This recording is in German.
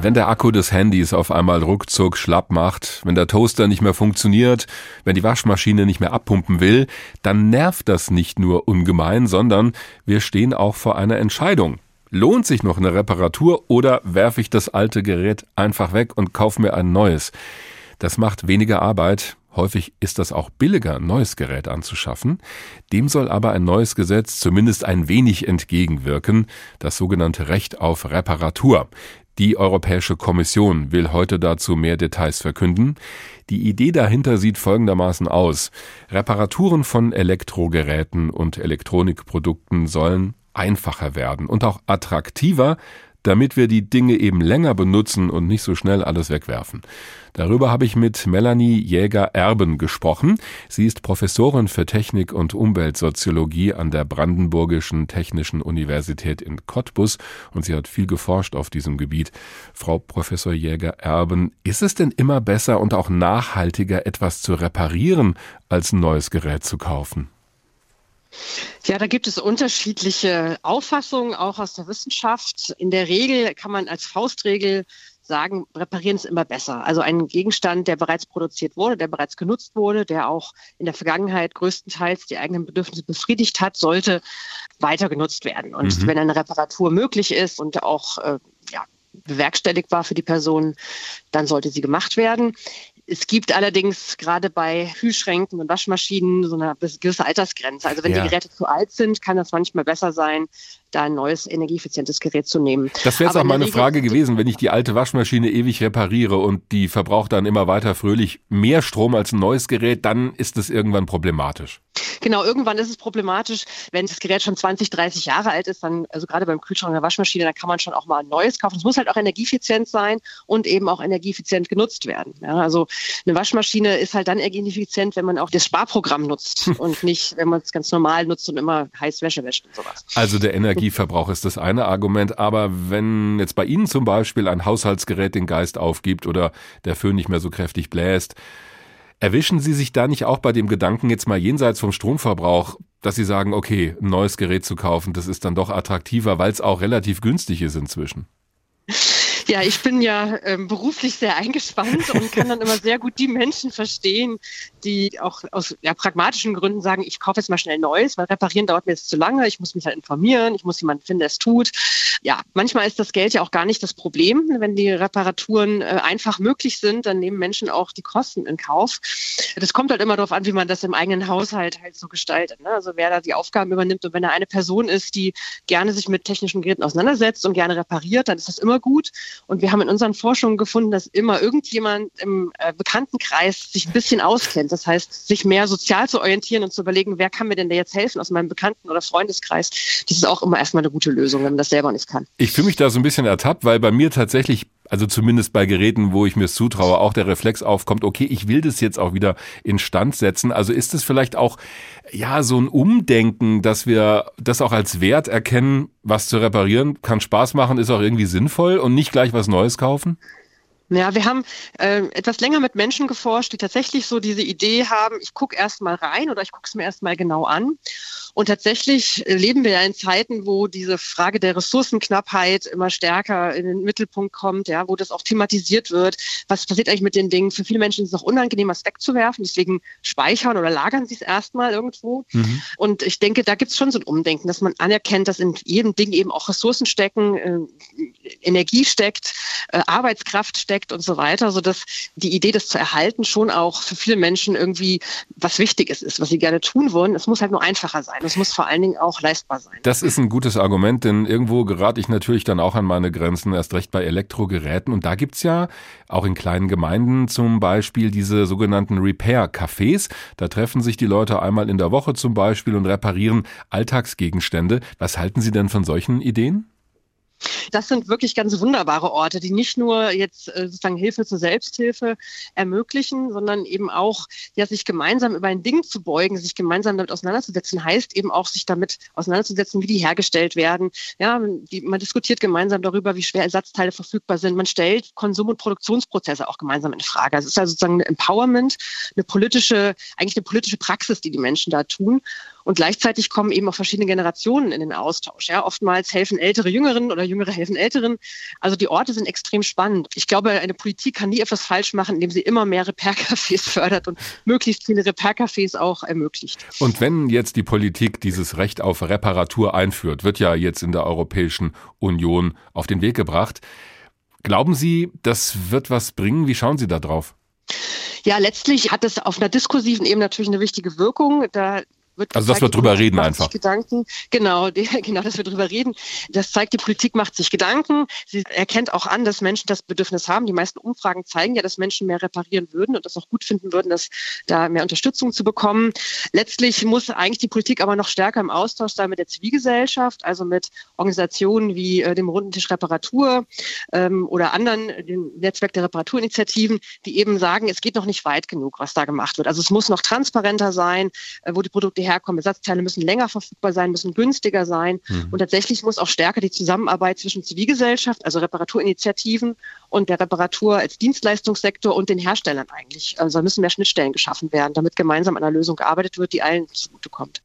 Wenn der Akku des Handys auf einmal ruckzuck schlapp macht, wenn der Toaster nicht mehr funktioniert, wenn die Waschmaschine nicht mehr abpumpen will, dann nervt das nicht nur ungemein, sondern wir stehen auch vor einer Entscheidung. Lohnt sich noch eine Reparatur oder werfe ich das alte Gerät einfach weg und kaufe mir ein neues? Das macht weniger Arbeit. Häufig ist das auch billiger, ein neues Gerät anzuschaffen. Dem soll aber ein neues Gesetz zumindest ein wenig entgegenwirken, das sogenannte Recht auf Reparatur. Die Europäische Kommission will heute dazu mehr Details verkünden. Die Idee dahinter sieht folgendermaßen aus. Reparaturen von Elektrogeräten und Elektronikprodukten sollen einfacher werden und auch attraktiver, damit wir die Dinge eben länger benutzen und nicht so schnell alles wegwerfen. Darüber habe ich mit Melanie Jäger-Erben gesprochen. Sie ist Professorin für Technik und Umweltsoziologie an der Brandenburgischen Technischen Universität in Cottbus und sie hat viel geforscht auf diesem Gebiet. Frau Professor Jäger-Erben, ist es denn immer besser und auch nachhaltiger, etwas zu reparieren, als ein neues Gerät zu kaufen? Ja, da gibt es unterschiedliche Auffassungen, auch aus der Wissenschaft. In der Regel kann man als Faustregel sagen, reparieren ist immer besser. Also ein Gegenstand, der bereits produziert wurde, der bereits genutzt wurde, der auch in der Vergangenheit größtenteils die eigenen Bedürfnisse befriedigt hat, sollte weiter genutzt werden. Und mhm. wenn eine Reparatur möglich ist und auch äh, ja, bewerkstelligt war für die Person, dann sollte sie gemacht werden. Es gibt allerdings gerade bei Kühlschränken und Waschmaschinen so eine gewisse Altersgrenze. Also wenn ja. die Geräte zu alt sind, kann das manchmal besser sein, da ein neues energieeffizientes Gerät zu nehmen. Das wäre jetzt auch meine Regel Frage gewesen, wenn ich die alte Waschmaschine ewig repariere und die verbraucht dann immer weiter fröhlich mehr Strom als ein neues Gerät, dann ist es irgendwann problematisch. Genau, irgendwann ist es problematisch, wenn das Gerät schon 20, 30 Jahre alt ist, dann, also gerade beim Kühlschrank der Waschmaschine, dann kann man schon auch mal ein neues kaufen. Es muss halt auch energieeffizient sein und eben auch energieeffizient genutzt werden. Ja, also eine Waschmaschine ist halt dann energieeffizient, wenn man auch das Sparprogramm nutzt und nicht, wenn man es ganz normal nutzt und immer heiß Wäsche wäscht und sowas. Also der Energieverbrauch ist das eine Argument, aber wenn jetzt bei Ihnen zum Beispiel ein Haushaltsgerät den Geist aufgibt oder der Föhn nicht mehr so kräftig bläst, Erwischen Sie sich da nicht auch bei dem Gedanken jetzt mal jenseits vom Stromverbrauch, dass Sie sagen, okay, ein neues Gerät zu kaufen, das ist dann doch attraktiver, weil es auch relativ günstig ist inzwischen? Ja, ich bin ja ähm, beruflich sehr eingespannt und kann dann immer sehr gut die Menschen verstehen, die auch aus ja, pragmatischen Gründen sagen, ich kaufe jetzt mal schnell Neues, weil reparieren dauert mir jetzt zu lange, ich muss mich halt informieren, ich muss jemanden finden, der es tut. Ja, manchmal ist das Geld ja auch gar nicht das Problem. Wenn die Reparaturen äh, einfach möglich sind, dann nehmen Menschen auch die Kosten in Kauf. Das kommt halt immer darauf an, wie man das im eigenen Haushalt halt so gestaltet. Ne? Also wer da die Aufgaben übernimmt und wenn da eine Person ist, die gerne sich mit technischen Geräten auseinandersetzt und gerne repariert, dann ist das immer gut. Und wir haben in unseren Forschungen gefunden, dass immer irgendjemand im äh, Bekanntenkreis sich ein bisschen auskennt. Das heißt, sich mehr sozial zu orientieren und zu überlegen, wer kann mir denn da jetzt helfen aus meinem Bekannten- oder Freundeskreis. Das ist auch immer erstmal eine gute Lösung, wenn man das selber nicht kann. Ich fühle mich da so ein bisschen ertappt, weil bei mir tatsächlich also zumindest bei Geräten, wo ich mir es zutraue, auch der Reflex aufkommt, okay, ich will das jetzt auch wieder instand setzen. Also ist es vielleicht auch, ja, so ein Umdenken, dass wir das auch als Wert erkennen, was zu reparieren, kann Spaß machen, ist auch irgendwie sinnvoll und nicht gleich was Neues kaufen? Ja, wir haben äh, etwas länger mit Menschen geforscht, die tatsächlich so diese Idee haben, ich gucke erst mal rein oder ich gucke es mir erst mal genau an. Und tatsächlich leben wir ja in Zeiten, wo diese Frage der Ressourcenknappheit immer stärker in den Mittelpunkt kommt, ja, wo das auch thematisiert wird. Was passiert eigentlich mit den Dingen? Für viele Menschen ist es auch unangenehm, was wegzuwerfen. Deswegen speichern oder lagern sie es erstmal irgendwo. Mhm. Und ich denke, da gibt es schon so ein Umdenken, dass man anerkennt, dass in jedem Ding eben auch Ressourcen stecken, äh, Energie steckt, äh, Arbeitskraft steckt und so weiter, sodass die Idee, das zu erhalten, schon auch für viele Menschen irgendwie was Wichtiges ist, was sie gerne tun wollen. Es muss halt nur einfacher sein. Es muss vor allen Dingen auch leistbar sein. Das ist ein gutes Argument, denn irgendwo gerate ich natürlich dann auch an meine Grenzen, erst recht bei Elektrogeräten. Und da gibt's ja auch in kleinen Gemeinden zum Beispiel diese sogenannten Repair-Cafés. Da treffen sich die Leute einmal in der Woche zum Beispiel und reparieren Alltagsgegenstände. Was halten Sie denn von solchen Ideen? Das sind wirklich ganz wunderbare Orte, die nicht nur jetzt äh, sozusagen Hilfe zur Selbsthilfe ermöglichen, sondern eben auch, ja, sich gemeinsam über ein Ding zu beugen, sich gemeinsam damit auseinanderzusetzen, heißt eben auch, sich damit auseinanderzusetzen, wie die hergestellt werden. Ja, die, man diskutiert gemeinsam darüber, wie schwer Ersatzteile verfügbar sind. Man stellt Konsum- und Produktionsprozesse auch gemeinsam in Frage. Es ist also sozusagen ein Empowerment, eine politische, eigentlich eine politische Praxis, die die Menschen da tun. Und gleichzeitig kommen eben auch verschiedene Generationen in den Austausch. Ja, oftmals helfen ältere Jüngeren oder Jüngere helfen Älteren. Also die Orte sind extrem spannend. Ich glaube, eine Politik kann nie etwas falsch machen, indem sie immer mehr Repair-Cafés fördert und möglichst viele Repair-Cafés auch ermöglicht. Und wenn jetzt die Politik dieses Recht auf Reparatur einführt, wird ja jetzt in der Europäischen Union auf den Weg gebracht. Glauben Sie, das wird was bringen? Wie schauen Sie da drauf? Ja, letztlich hat es auf einer diskursiven Ebene natürlich eine wichtige Wirkung. Da wird also dass wir drüber reden einfach. Gedanken. Genau, die, genau, dass wir drüber reden. Das zeigt, die Politik macht sich Gedanken. Sie erkennt auch an, dass Menschen das Bedürfnis haben. Die meisten Umfragen zeigen ja, dass Menschen mehr reparieren würden und das auch gut finden würden, dass da mehr Unterstützung zu bekommen. Letztlich muss eigentlich die Politik aber noch stärker im Austausch sein mit der Zivilgesellschaft, also mit Organisationen wie äh, dem Runden Tisch Reparatur ähm, oder anderen, dem Netzwerk der Reparaturinitiativen, die eben sagen, es geht noch nicht weit genug, was da gemacht wird. Also es muss noch transparenter sein, äh, wo die Produkte herkommen. Ersatzteile müssen länger verfügbar sein, müssen günstiger sein. Mhm. Und tatsächlich muss auch stärker die Zusammenarbeit zwischen Zivilgesellschaft, also Reparaturinitiativen und der Reparatur als Dienstleistungssektor und den Herstellern eigentlich. Also müssen mehr Schnittstellen geschaffen werden, damit gemeinsam an einer Lösung gearbeitet wird, die allen zugutekommt.